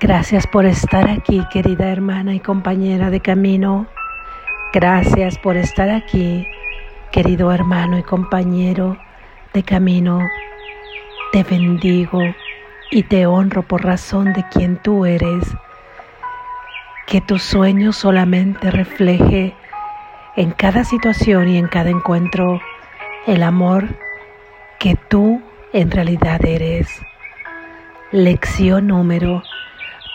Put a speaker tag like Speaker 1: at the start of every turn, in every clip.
Speaker 1: Gracias por estar aquí, querida hermana y compañera de camino. Gracias por estar aquí, querido hermano y compañero de camino. Te bendigo y te honro por razón de quien tú eres. Que tu sueño solamente refleje en cada situación y en cada encuentro el amor que tú en realidad eres. Lección número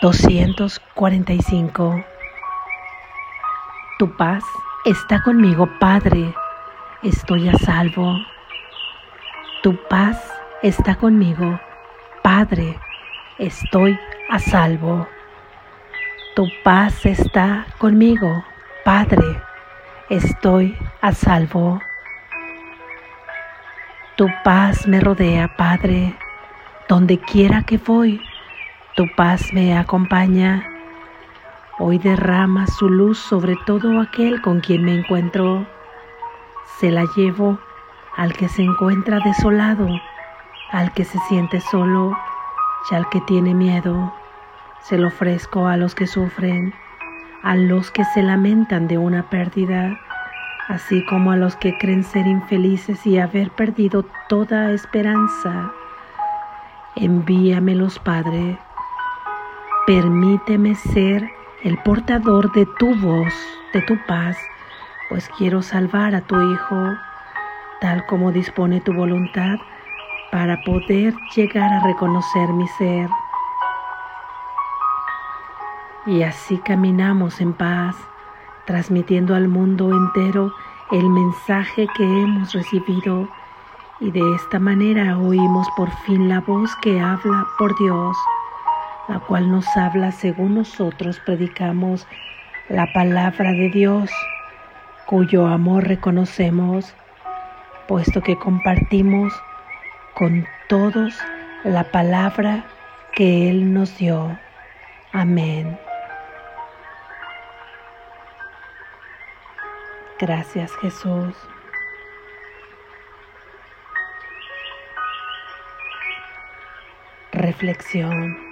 Speaker 1: 245. Tu paz está conmigo, Padre. Estoy a salvo. Tu paz está conmigo, Padre. Estoy a salvo. Tu paz está conmigo, Padre. Estoy a salvo. Tu paz me rodea, Padre. Donde quiera que voy, tu paz me acompaña. Hoy derrama su luz sobre todo aquel con quien me encuentro. Se la llevo al que se encuentra desolado, al que se siente solo y al que tiene miedo. Se lo ofrezco a los que sufren, a los que se lamentan de una pérdida, así como a los que creen ser infelices y haber perdido toda esperanza. Envíamelos, Padre Permíteme ser el portador de tu voz, de tu paz, pues quiero salvar a tu Hijo, tal como dispone tu voluntad, para poder llegar a reconocer mi ser. Y así caminamos en paz, transmitiendo al mundo entero el mensaje que hemos recibido y de esta manera oímos por fin la voz que habla por Dios la cual nos habla según nosotros predicamos la palabra de Dios, cuyo amor reconocemos, puesto que compartimos con todos la palabra que Él nos dio. Amén. Gracias Jesús. Reflexión.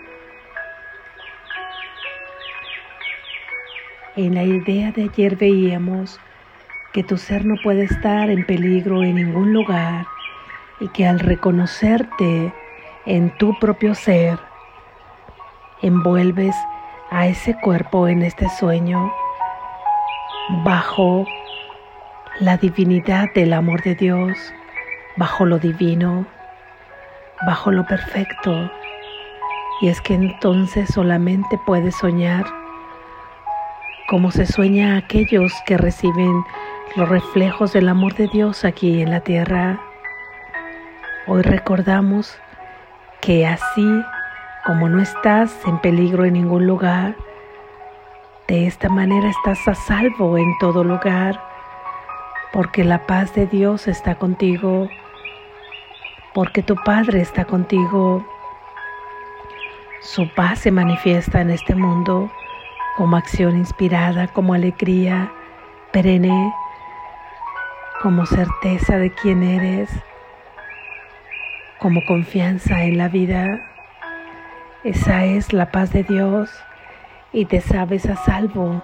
Speaker 1: En la idea de ayer veíamos que tu ser no puede estar en peligro en ningún lugar y que al reconocerte en tu propio ser, envuelves a ese cuerpo en este sueño bajo la divinidad del amor de Dios, bajo lo divino, bajo lo perfecto. Y es que entonces solamente puedes soñar como se sueña a aquellos que reciben los reflejos del amor de Dios aquí en la tierra. Hoy recordamos que así como no estás en peligro en ningún lugar, de esta manera estás a salvo en todo lugar, porque la paz de Dios está contigo, porque tu Padre está contigo. Su paz se manifiesta en este mundo como acción inspirada, como alegría perenne, como certeza de quién eres, como confianza en la vida. Esa es la paz de Dios y te sabes a salvo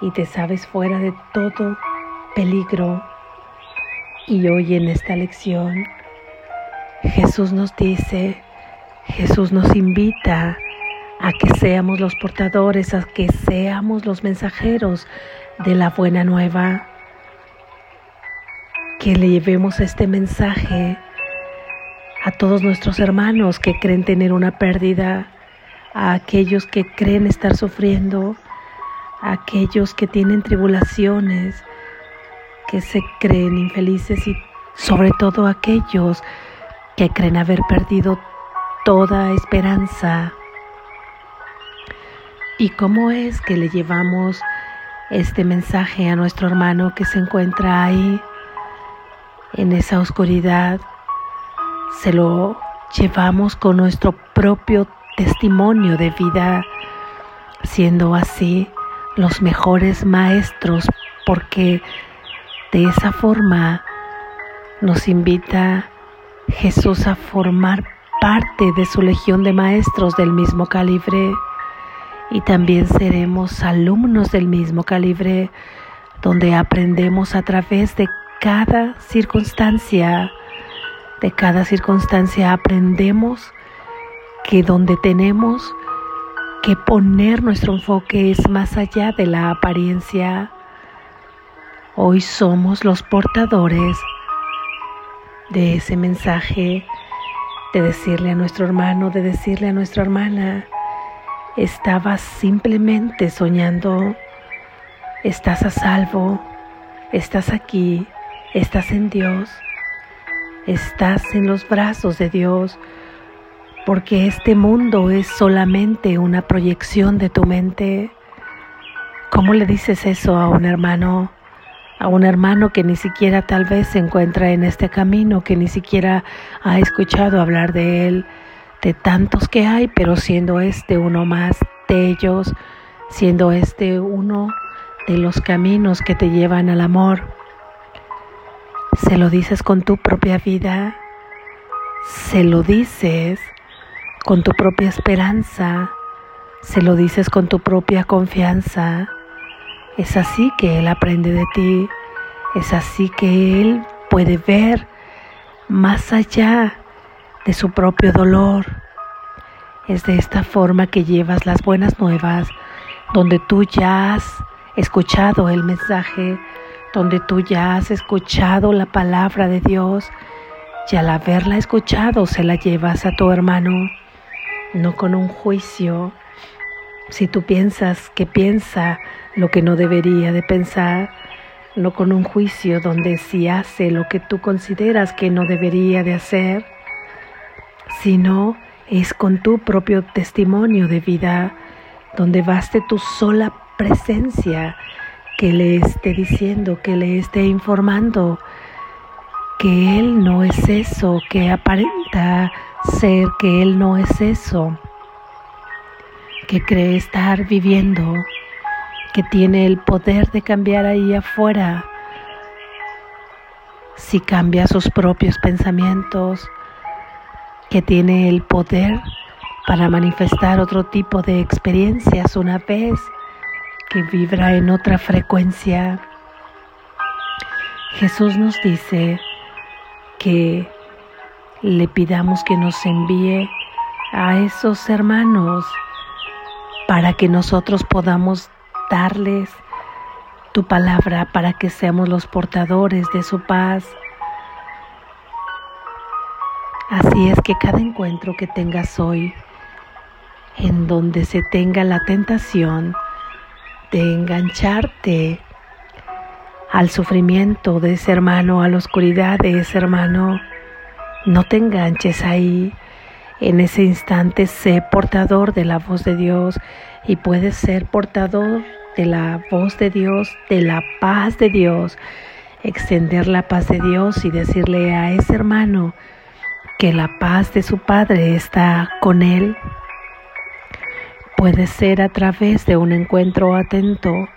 Speaker 1: y te sabes fuera de todo peligro. Y hoy en esta lección Jesús nos dice, Jesús nos invita a que seamos los portadores, a que seamos los mensajeros de la buena nueva, que le llevemos este mensaje a todos nuestros hermanos que creen tener una pérdida, a aquellos que creen estar sufriendo, a aquellos que tienen tribulaciones, que se creen infelices y sobre todo aquellos que creen haber perdido toda esperanza ¿Y cómo es que le llevamos este mensaje a nuestro hermano que se encuentra ahí en esa oscuridad? Se lo llevamos con nuestro propio testimonio de vida, siendo así los mejores maestros, porque de esa forma nos invita Jesús a formar parte de su legión de maestros del mismo calibre y también seremos alumnos del mismo calibre donde aprendemos a través de cada circunstancia, de cada circunstancia aprendemos que donde tenemos que poner nuestro enfoque es más allá de la apariencia. Hoy somos los portadores de ese mensaje, de decirle a nuestro hermano, de decirle a nuestra hermana, estabas simplemente soñando, estás a salvo, estás aquí, estás en Dios, estás en los brazos de Dios, porque este mundo es solamente una proyección de tu mente. ¿Cómo le dices eso a un hermano? A un hermano que ni siquiera tal vez se encuentra en este camino, que ni siquiera ha escuchado hablar de él, de tantos que hay, pero siendo este uno más de ellos, siendo este uno de los caminos que te llevan al amor. Se lo dices con tu propia vida, se lo dices con tu propia esperanza, se lo dices con tu propia confianza. Es así que Él aprende de ti, es así que Él puede ver más allá de su propio dolor. Es de esta forma que llevas las buenas nuevas, donde tú ya has escuchado el mensaje, donde tú ya has escuchado la palabra de Dios y al haberla escuchado se la llevas a tu hermano no con un juicio. Si tú piensas que piensa lo que no debería de pensar, no con un juicio donde si hace lo que tú consideras que no debería de hacer, sino es con tu propio testimonio de vida, donde baste tu sola presencia que le esté diciendo, que le esté informando que Él no es eso, que aparenta ser que Él no es eso, que cree estar viviendo, que tiene el poder de cambiar ahí afuera. Si cambia sus propios pensamientos, que tiene el poder para manifestar otro tipo de experiencias una vez que vibra en otra frecuencia. Jesús nos dice que le pidamos que nos envíe a esos hermanos para que nosotros podamos darles tu palabra, para que seamos los portadores de su paz. Así es que cada encuentro que tengas hoy, en donde se tenga la tentación de engancharte al sufrimiento de ese hermano, a la oscuridad de ese hermano, no te enganches ahí. En ese instante sé portador de la voz de Dios y puedes ser portador de la voz de Dios, de la paz de Dios. Extender la paz de Dios y decirle a ese hermano que la paz de su Padre está con él. Puede ser a través de un encuentro atento,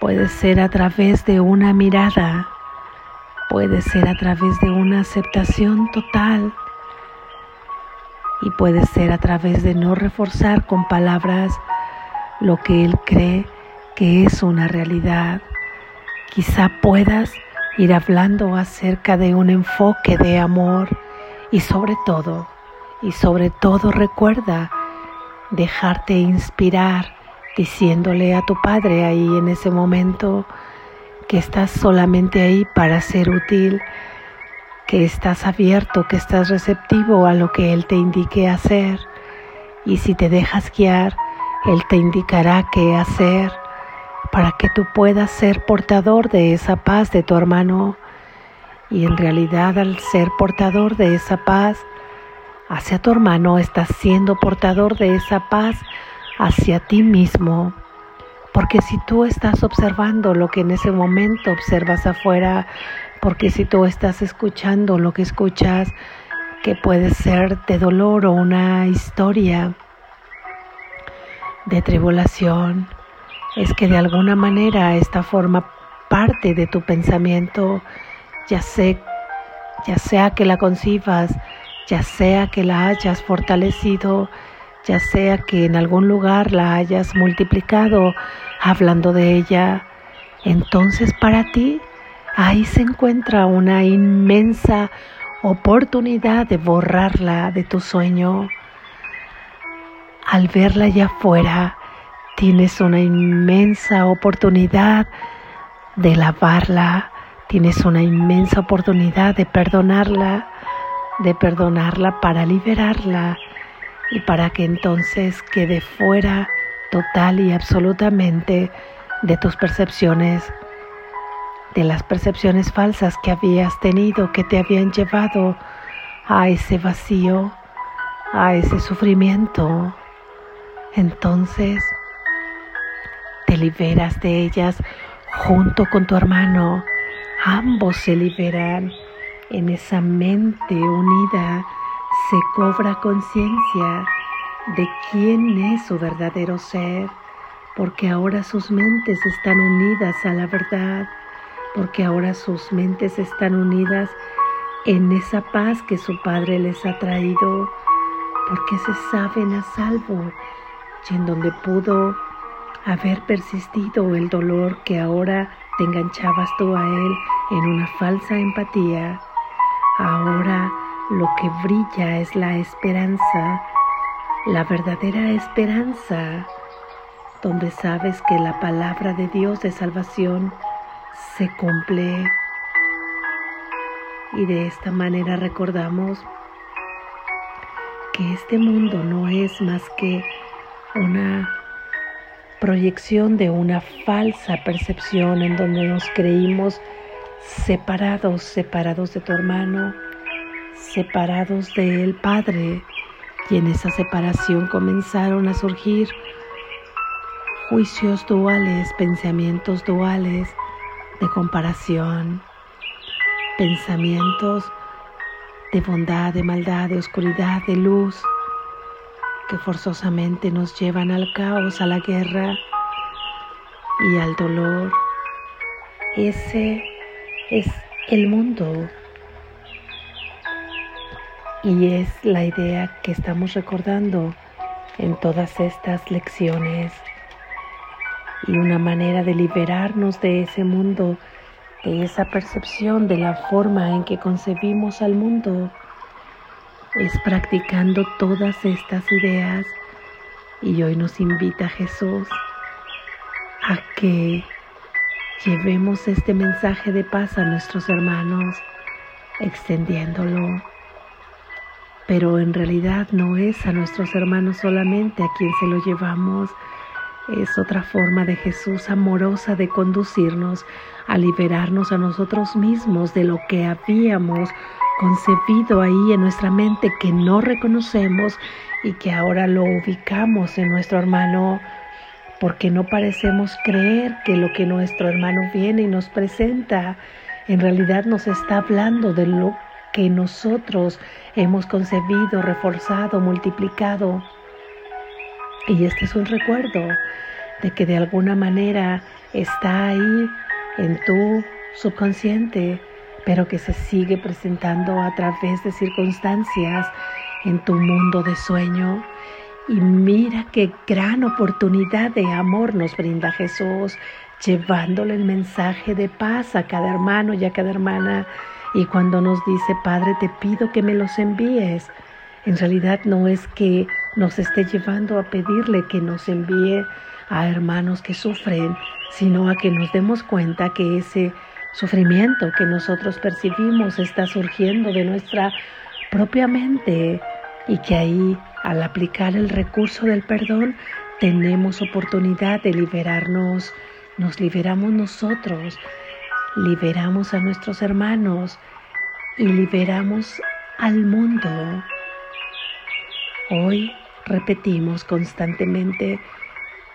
Speaker 1: puede ser a través de una mirada, Puede ser a través de una aceptación total y puede ser a través de no reforzar con palabras lo que Él cree que es una realidad. Quizá puedas ir hablando acerca de un enfoque de amor y sobre todo, y sobre todo recuerda dejarte inspirar diciéndole a tu Padre ahí en ese momento, que estás solamente ahí para ser útil, que estás abierto, que estás receptivo a lo que Él te indique hacer. Y si te dejas guiar, Él te indicará qué hacer para que tú puedas ser portador de esa paz de tu hermano. Y en realidad al ser portador de esa paz hacia tu hermano, estás siendo portador de esa paz hacia ti mismo. Porque si tú estás observando lo que en ese momento observas afuera, porque si tú estás escuchando lo que escuchas, que puede ser de dolor o una historia de tribulación, es que de alguna manera esta forma parte de tu pensamiento, ya, ya sea que la concibas, ya sea que la hayas fortalecido, ya sea que en algún lugar la hayas multiplicado hablando de ella, entonces para ti ahí se encuentra una inmensa oportunidad de borrarla de tu sueño. Al verla allá afuera, tienes una inmensa oportunidad de lavarla, tienes una inmensa oportunidad de perdonarla, de perdonarla para liberarla y para que entonces quede fuera total y absolutamente de tus percepciones, de las percepciones falsas que habías tenido, que te habían llevado a ese vacío, a ese sufrimiento. Entonces te liberas de ellas junto con tu hermano. Ambos se liberan. En esa mente unida se cobra conciencia de quién es su verdadero ser, porque ahora sus mentes están unidas a la verdad, porque ahora sus mentes están unidas en esa paz que su Padre les ha traído, porque se saben a salvo y en donde pudo haber persistido el dolor que ahora te enganchabas tú a él en una falsa empatía, ahora lo que brilla es la esperanza, la verdadera esperanza, donde sabes que la palabra de Dios de salvación se cumple. Y de esta manera recordamos que este mundo no es más que una proyección de una falsa percepción en donde nos creímos separados, separados de tu hermano, separados del Padre, y en esa separación comenzaron a surgir juicios duales, pensamientos duales de comparación, pensamientos de bondad, de maldad, de oscuridad, de luz, que forzosamente nos llevan al caos, a la guerra y al dolor. Ese es el mundo y es la idea que estamos recordando en todas estas lecciones. Y una manera de liberarnos de ese mundo, de esa percepción, de la forma en que concebimos al mundo, es practicando todas estas ideas. Y hoy nos invita Jesús a que llevemos este mensaje de paz a nuestros hermanos, extendiéndolo pero en realidad no es a nuestros hermanos solamente a quien se lo llevamos, es otra forma de Jesús amorosa de conducirnos a liberarnos a nosotros mismos de lo que habíamos concebido ahí en nuestra mente que no reconocemos y que ahora lo ubicamos en nuestro hermano porque no parecemos creer que lo que nuestro hermano viene y nos presenta en realidad nos está hablando de lo que nosotros hemos concebido, reforzado, multiplicado. Y este es un recuerdo de que de alguna manera está ahí en tu subconsciente, pero que se sigue presentando a través de circunstancias en tu mundo de sueño. Y mira qué gran oportunidad de amor nos brinda Jesús, llevándole el mensaje de paz a cada hermano y a cada hermana y cuando nos dice, Padre, te pido que me los envíes, en realidad no es que nos esté llevando a pedirle que nos envíe a hermanos que sufren, sino a que nos demos cuenta que ese sufrimiento que nosotros percibimos está surgiendo de nuestra propia mente y que ahí, al aplicar el recurso del perdón, tenemos oportunidad de liberarnos, nos liberamos nosotros liberamos a nuestros hermanos y liberamos al mundo. Hoy repetimos constantemente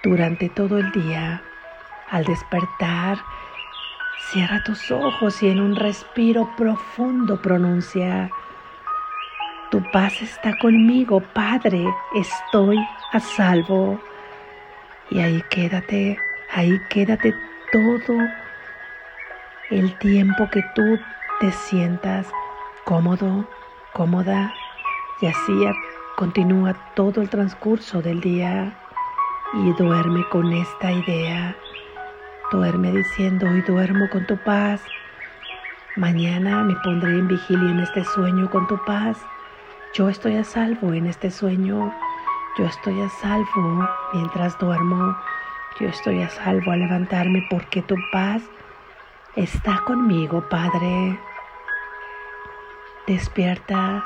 Speaker 1: durante todo el día. Al despertar, cierra tus ojos y en un respiro profundo pronuncia, tu paz está conmigo, Padre, estoy a salvo. Y ahí quédate, ahí quédate todo el tiempo que tú te sientas cómodo, cómoda Y así continúa todo el transcurso del día y duerme con esta idea. Duerme diciendo, hoy duermo con tu paz. Mañana me pondré en vigilia en este sueño con tu paz. Yo estoy a salvo en este sueño. Yo estoy a salvo mientras duermo. Yo estoy a salvo al levantarme porque tu paz está conmigo, Padre. Despierta.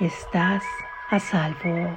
Speaker 1: Estás a salvo.